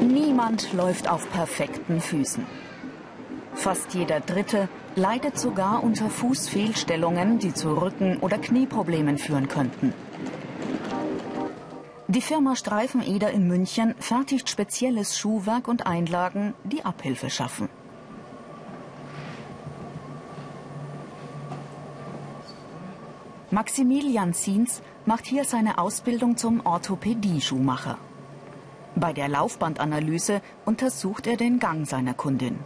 Niemand läuft auf perfekten Füßen. Fast jeder Dritte leidet sogar unter Fußfehlstellungen, die zu Rücken- oder Knieproblemen führen könnten. Die Firma Streifeneder in München fertigt spezielles Schuhwerk und Einlagen, die Abhilfe schaffen. Maximilian Ziens macht hier seine Ausbildung zum Orthopädie-Schuhmacher. Bei der Laufbandanalyse untersucht er den Gang seiner Kundin.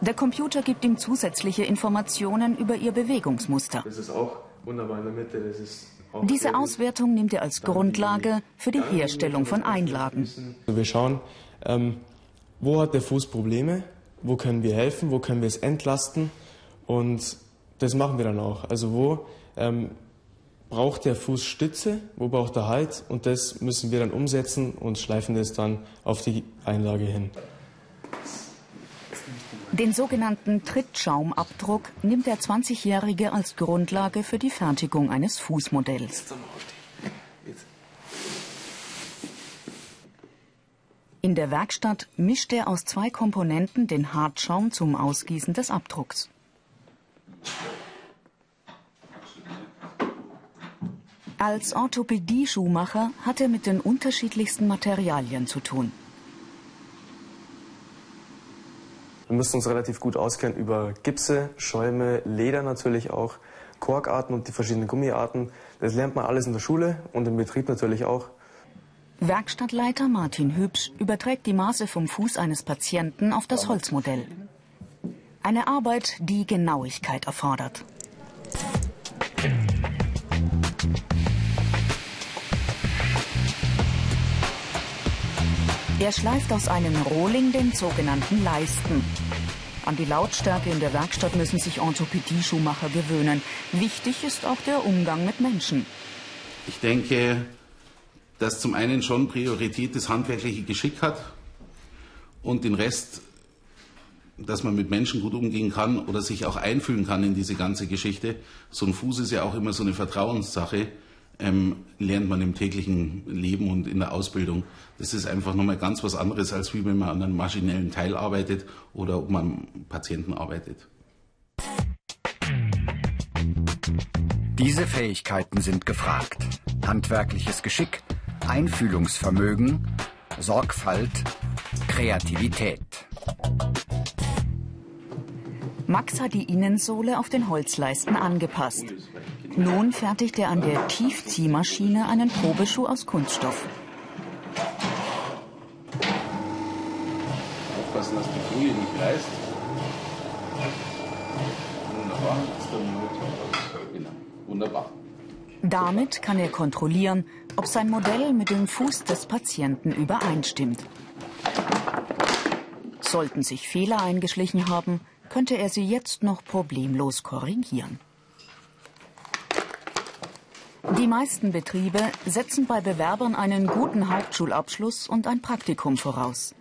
Der Computer gibt ihm zusätzliche Informationen über ihr Bewegungsmuster. Das ist auch wunderbar in der Mitte. Das ist Diese Auswertung nimmt er als Grundlage für die Herstellung von Einlagen. Wir schauen, ähm, wo hat der Fuß Probleme, wo können wir helfen, wo können wir es entlasten und das machen wir dann auch. Also wo ähm, braucht der Fuß Stütze, wo braucht er Halt und das müssen wir dann umsetzen und schleifen das dann auf die Einlage hin. Den sogenannten Trittschaumabdruck nimmt der 20-Jährige als Grundlage für die Fertigung eines Fußmodells. In der Werkstatt mischt er aus zwei Komponenten den Hartschaum zum Ausgießen des Abdrucks. Als Orthopädie-Schuhmacher hat er mit den unterschiedlichsten Materialien zu tun. Wir müssen uns relativ gut auskennen über Gipse, Schäume, Leder natürlich auch, Korkarten und die verschiedenen Gummiarten. Das lernt man alles in der Schule und im Betrieb natürlich auch. Werkstattleiter Martin Hübsch überträgt die Maße vom Fuß eines Patienten auf das Holzmodell. Eine Arbeit, die Genauigkeit erfordert. Er schleift aus einem Rohling den sogenannten Leisten. An die Lautstärke in der Werkstatt müssen sich Orthopädie-Schuhmacher gewöhnen. Wichtig ist auch der Umgang mit Menschen. Ich denke, dass zum einen schon Priorität das handwerkliche Geschick hat und den Rest, dass man mit Menschen gut umgehen kann oder sich auch einfühlen kann in diese ganze Geschichte. So ein Fuß ist ja auch immer so eine Vertrauenssache ähm, lernt man im täglichen Leben und in der Ausbildung. Das ist einfach nochmal ganz was anderes, als wie wenn man an einem maschinellen Teil arbeitet oder ob man am Patienten arbeitet. Diese Fähigkeiten sind gefragt. Handwerkliches Geschick, Einfühlungsvermögen, Sorgfalt, Kreativität. Max hat die Innensohle auf den Holzleisten angepasst. Nun fertigt er an der Tiefziehmaschine einen Probeschuh aus Kunststoff. Aufpassen, dass die Folie nicht reißt. Wunderbar. Genau. Wunderbar. Damit kann er kontrollieren, ob sein Modell mit dem Fuß des Patienten übereinstimmt. Sollten sich Fehler eingeschlichen haben, könnte er sie jetzt noch problemlos korrigieren. Die meisten Betriebe setzen bei Bewerbern einen guten Hauptschulabschluss und ein Praktikum voraus.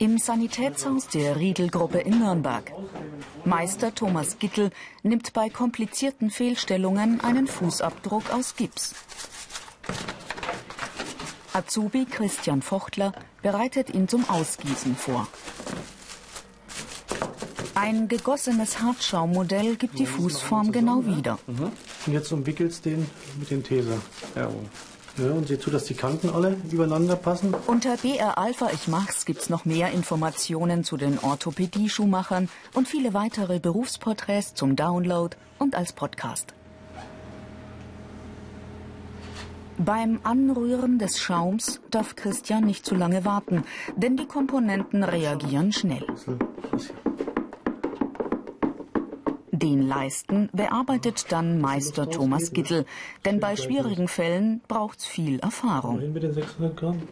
Im Sanitätshaus der Riedel-Gruppe in Nürnberg. Meister Thomas Gittel nimmt bei komplizierten Fehlstellungen einen Fußabdruck aus Gips. Azubi Christian Fochtler bereitet ihn zum Ausgießen vor. Ein gegossenes Hartschaummodell gibt die Fußform genau wieder. Und jetzt umwickelst du den mit dem Teser. Ja, und sieh zu, dass die Kanten alle übereinander passen. Unter BR Alpha Ich Mach's gibt's noch mehr Informationen zu den Orthopädie-Schuhmachern und viele weitere Berufsporträts zum Download und als Podcast. Beim Anrühren des Schaums darf Christian nicht zu lange warten, denn die Komponenten reagieren schnell. Den Leisten bearbeitet dann Meister Thomas Gittel, denn bei schwierigen Fällen braucht's viel Erfahrung. Wohin mit den 600 Gramm?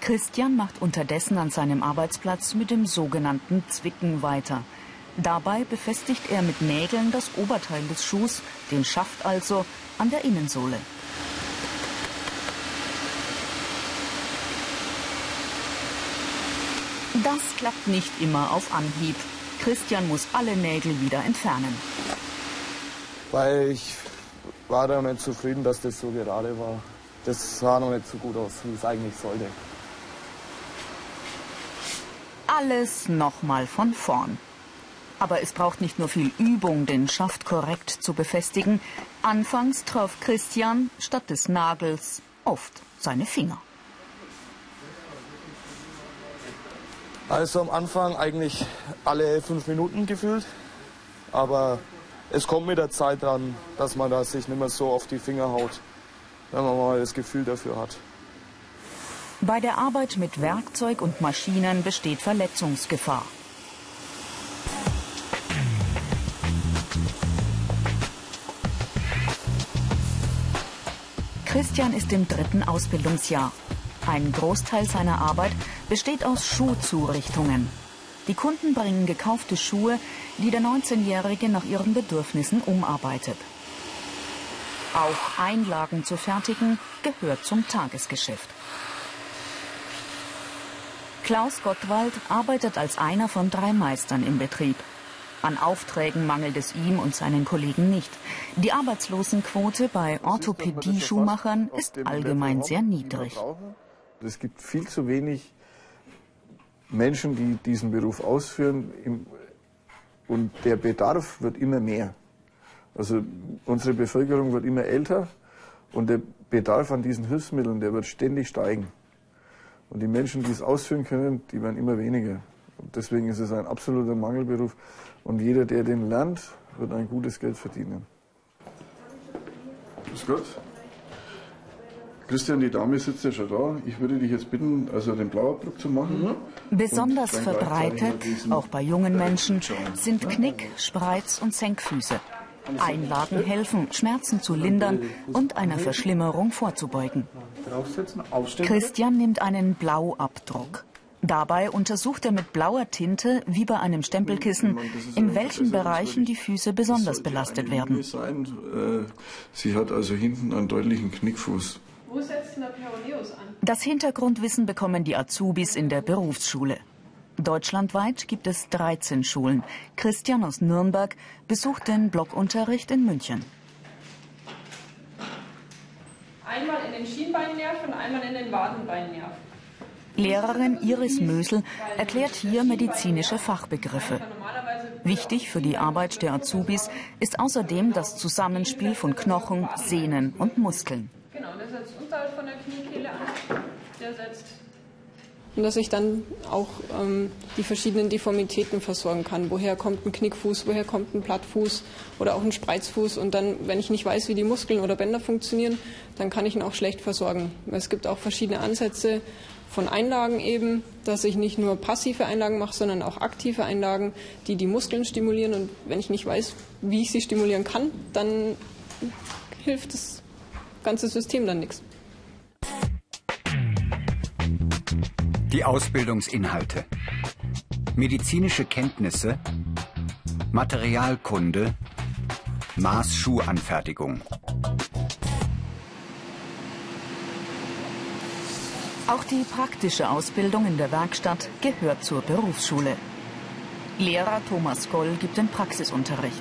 Christian macht unterdessen an seinem Arbeitsplatz mit dem sogenannten Zwicken weiter. Dabei befestigt er mit Nägeln das Oberteil des Schuhs, den Schaft also, an der Innensohle. Das klappt nicht immer auf Anhieb. Christian muss alle Nägel wieder entfernen. Weil ich war da nicht zufrieden, dass das so gerade war. Das sah noch nicht so gut aus, wie es eigentlich sollte. Alles nochmal von vorn. Aber es braucht nicht nur viel Übung, den Schaft korrekt zu befestigen. Anfangs traf Christian statt des Nagels oft seine Finger. Also am Anfang eigentlich alle fünf Minuten gefühlt. Aber es kommt mit der Zeit dran, dass man da sich nicht mehr so auf die Finger haut, wenn man mal das Gefühl dafür hat. Bei der Arbeit mit Werkzeug und Maschinen besteht Verletzungsgefahr. Christian ist im dritten Ausbildungsjahr. Ein Großteil seiner Arbeit besteht aus Schuhzurichtungen. Die Kunden bringen gekaufte Schuhe, die der 19-Jährige nach ihren Bedürfnissen umarbeitet. Auch Einlagen zu fertigen gehört zum Tagesgeschäft. Klaus Gottwald arbeitet als einer von drei Meistern im Betrieb. An Aufträgen mangelt es ihm und seinen Kollegen nicht. Die Arbeitslosenquote bei Orthopädie-Schuhmachern ist allgemein sehr niedrig. Es gibt viel zu wenig Menschen, die diesen Beruf ausführen und der Bedarf wird immer mehr. Also unsere Bevölkerung wird immer älter und der Bedarf an diesen Hilfsmitteln, der wird ständig steigen. Und die Menschen, die es ausführen können, die werden immer weniger. Und deswegen ist es ein absoluter Mangelberuf. Und jeder, der den lernt, wird ein gutes Geld verdienen. Grüß Gott. Christian, die Dame sitzt ja schon da. Ich würde dich jetzt bitten, also den Blauabdruck zu machen. Mhm. Besonders verbreitet, auch bei jungen Menschen, sind Knick, Spreiz und Senkfüße. Einlagen helfen, Schmerzen zu lindern und einer Verschlimmerung vorzubeugen. Christian nimmt einen Blauabdruck. Dabei untersucht er mit blauer Tinte, wie bei einem Stempelkissen, in welchen Bereichen die Füße besonders belastet werden. Äh, sie hat also hinten einen deutlichen Knickfuß. Wo setzt der Peroneus an? Das Hintergrundwissen bekommen die Azubis in der Berufsschule. Deutschlandweit gibt es 13 Schulen. Christian aus Nürnberg besucht den Blockunterricht in München. Einmal in den Schienbeinnerv und einmal in den Wadenbeinnerv. Lehrerin Iris Mösel erklärt hier medizinische Fachbegriffe. Wichtig für die Arbeit der Azubis ist außerdem das Zusammenspiel von Knochen, Sehnen und Muskeln. Genau, der setzt unterhalb von der Kniekehle an. Der setzt und dass ich dann auch ähm, die verschiedenen Deformitäten versorgen kann. Woher kommt ein Knickfuß, woher kommt ein Plattfuß oder auch ein Spreizfuß. Und dann, wenn ich nicht weiß, wie die Muskeln oder Bänder funktionieren, dann kann ich ihn auch schlecht versorgen. Es gibt auch verschiedene Ansätze von Einlagen eben, dass ich nicht nur passive Einlagen mache, sondern auch aktive Einlagen, die die Muskeln stimulieren. Und wenn ich nicht weiß, wie ich sie stimulieren kann, dann hilft das ganze System dann nichts. Die Ausbildungsinhalte. Medizinische Kenntnisse, Materialkunde, Maßschuhanfertigung. Auch die praktische Ausbildung in der Werkstatt gehört zur Berufsschule. Lehrer Thomas Goll gibt den Praxisunterricht.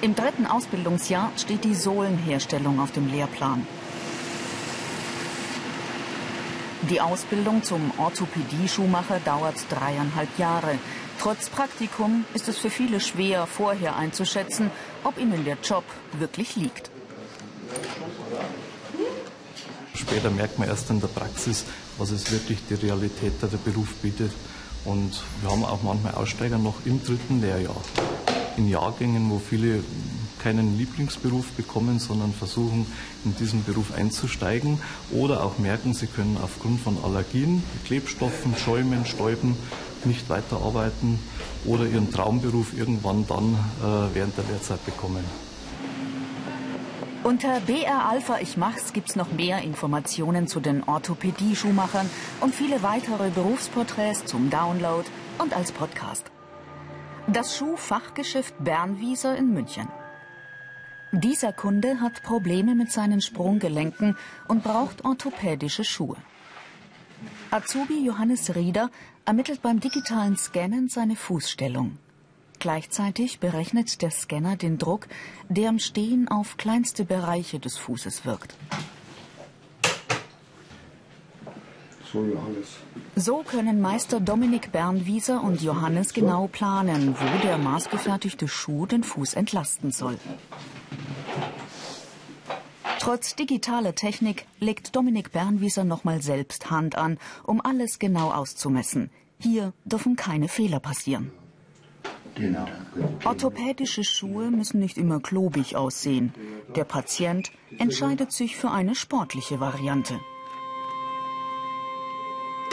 Im dritten Ausbildungsjahr steht die Sohlenherstellung auf dem Lehrplan. Die Ausbildung zum Orthopädie-Schuhmacher dauert dreieinhalb Jahre. Trotz Praktikum ist es für viele schwer, vorher einzuschätzen, ob ihnen der Job wirklich liegt. Später merkt man erst in der Praxis, was es wirklich die Realität der Beruf bietet. Und wir haben auch manchmal Aussteiger noch im dritten Lehrjahr. In Jahrgängen, wo viele keinen Lieblingsberuf bekommen, sondern versuchen, in diesen Beruf einzusteigen oder auch merken, sie können aufgrund von Allergien, Klebstoffen, Schäumen, Stäuben nicht weiterarbeiten oder ihren Traumberuf irgendwann dann äh, während der Lehrzeit bekommen. Unter BR Alpha Ich Mach's gibt's noch mehr Informationen zu den Orthopädie-Schuhmachern und viele weitere Berufsporträts zum Download und als Podcast. Das Schuhfachgeschäft Bernwieser in München. Dieser Kunde hat Probleme mit seinen Sprunggelenken und braucht orthopädische Schuhe. Azubi Johannes Rieder ermittelt beim digitalen Scannen seine Fußstellung. Gleichzeitig berechnet der Scanner den Druck, der im Stehen auf kleinste Bereiche des Fußes wirkt. So, können Meister Dominik Bernwieser und Johannes genau planen, wo der maßgefertigte Schuh den Fuß entlasten soll. Trotz digitaler Technik legt Dominik Bernwieser nochmal selbst Hand an, um alles genau auszumessen. Hier dürfen keine Fehler passieren. Genau. Orthopädische Schuhe müssen nicht immer klobig aussehen. Der Patient entscheidet sich für eine sportliche Variante.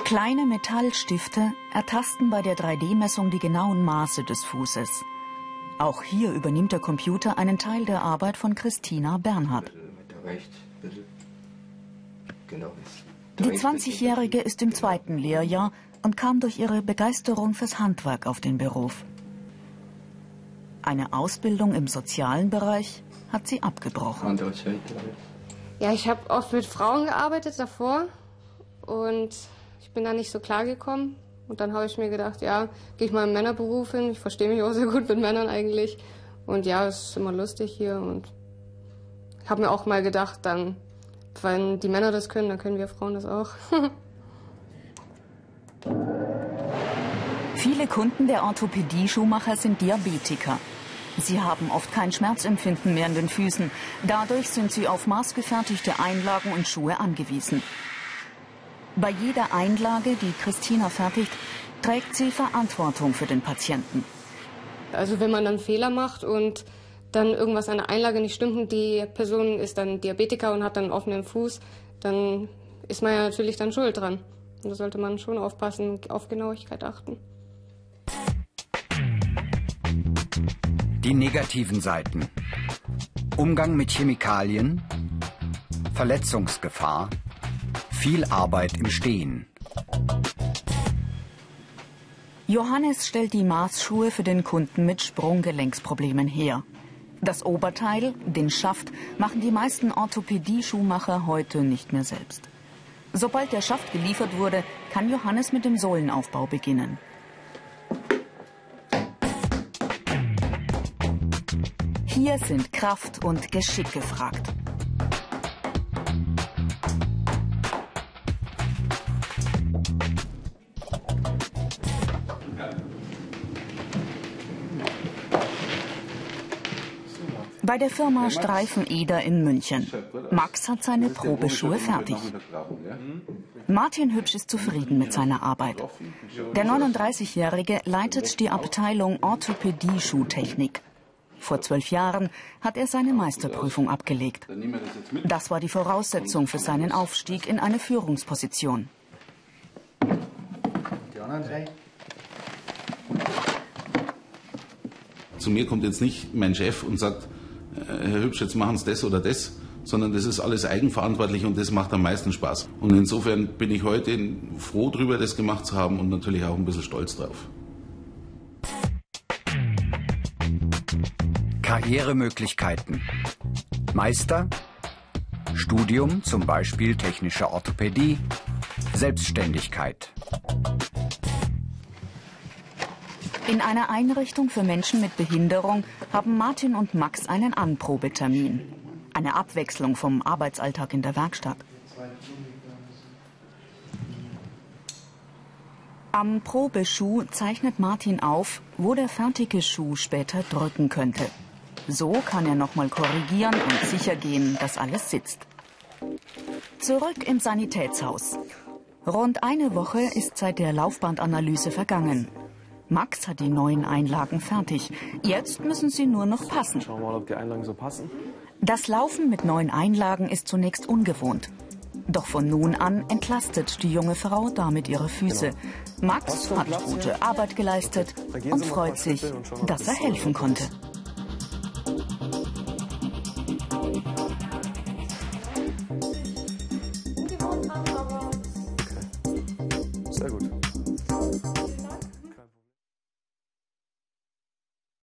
Kleine Metallstifte ertasten bei der 3D-Messung die genauen Maße des Fußes. Auch hier übernimmt der Computer einen Teil der Arbeit von Christina Bernhard. Die 20-Jährige ist im zweiten Lehrjahr und kam durch ihre Begeisterung fürs Handwerk auf den Beruf. Eine Ausbildung im sozialen Bereich hat sie abgebrochen. Ja, ich habe oft mit Frauen gearbeitet davor und ich bin da nicht so klar gekommen. Und dann habe ich mir gedacht, ja, gehe ich mal im Männerberuf hin. Ich verstehe mich auch sehr gut mit Männern eigentlich. Und ja, es ist immer lustig hier. Und ich habe mir auch mal gedacht, dann, wenn die Männer das können, dann können wir Frauen das auch. Viele Kunden der Orthopädie-Schuhmacher sind Diabetiker. Sie haben oft kein Schmerzempfinden mehr in den Füßen. Dadurch sind sie auf maßgefertigte Einlagen und Schuhe angewiesen. Bei jeder Einlage, die Christina fertigt, trägt sie Verantwortung für den Patienten. Also wenn man dann Fehler macht und dann irgendwas an der Einlage nicht stimmt und die Person ist dann Diabetiker und hat dann einen offenen Fuß, dann ist man ja natürlich dann schuld dran. Und da sollte man schon aufpassen, auf Genauigkeit achten. Die negativen Seiten. Umgang mit Chemikalien, Verletzungsgefahr, viel Arbeit im Stehen. Johannes stellt die Maßschuhe für den Kunden mit Sprunggelenksproblemen her. Das Oberteil, den Schaft, machen die meisten Orthopädie-Schuhmacher heute nicht mehr selbst. Sobald der Schaft geliefert wurde, kann Johannes mit dem Sohlenaufbau beginnen. Sind Kraft und Geschick gefragt. Bei der Firma Streifen Eder in München. Max hat seine Probeschuhe fertig. Martin Hübsch ist zufrieden mit seiner Arbeit. Der 39-Jährige leitet die Abteilung Orthopädie-Schuhtechnik. Vor zwölf Jahren hat er seine Meisterprüfung abgelegt. Das war die Voraussetzung für seinen Aufstieg in eine Führungsposition. Zu mir kommt jetzt nicht mein Chef und sagt, äh, Herr Hübsch, jetzt machen Sie das oder das, sondern das ist alles eigenverantwortlich und das macht am meisten Spaß. Und insofern bin ich heute froh darüber, das gemacht zu haben und natürlich auch ein bisschen stolz drauf. Karrieremöglichkeiten. Meister, Studium, zum Beispiel technische Orthopädie, Selbstständigkeit. In einer Einrichtung für Menschen mit Behinderung haben Martin und Max einen Anprobetermin. Eine Abwechslung vom Arbeitsalltag in der Werkstatt. Am Probeschuh zeichnet Martin auf, wo der fertige Schuh später drücken könnte. So kann er nochmal korrigieren und sicher gehen, dass alles sitzt. Zurück im Sanitätshaus. Rund eine Woche ist seit der Laufbandanalyse vergangen. Max hat die neuen Einlagen fertig. Jetzt müssen sie nur noch passen. Schauen wir mal, ob die Einlagen so passen. Das Laufen mit neuen Einlagen ist zunächst ungewohnt. Doch von nun an entlastet die junge Frau damit ihre Füße. Max hat gute Arbeit geleistet und freut sich, dass er helfen konnte.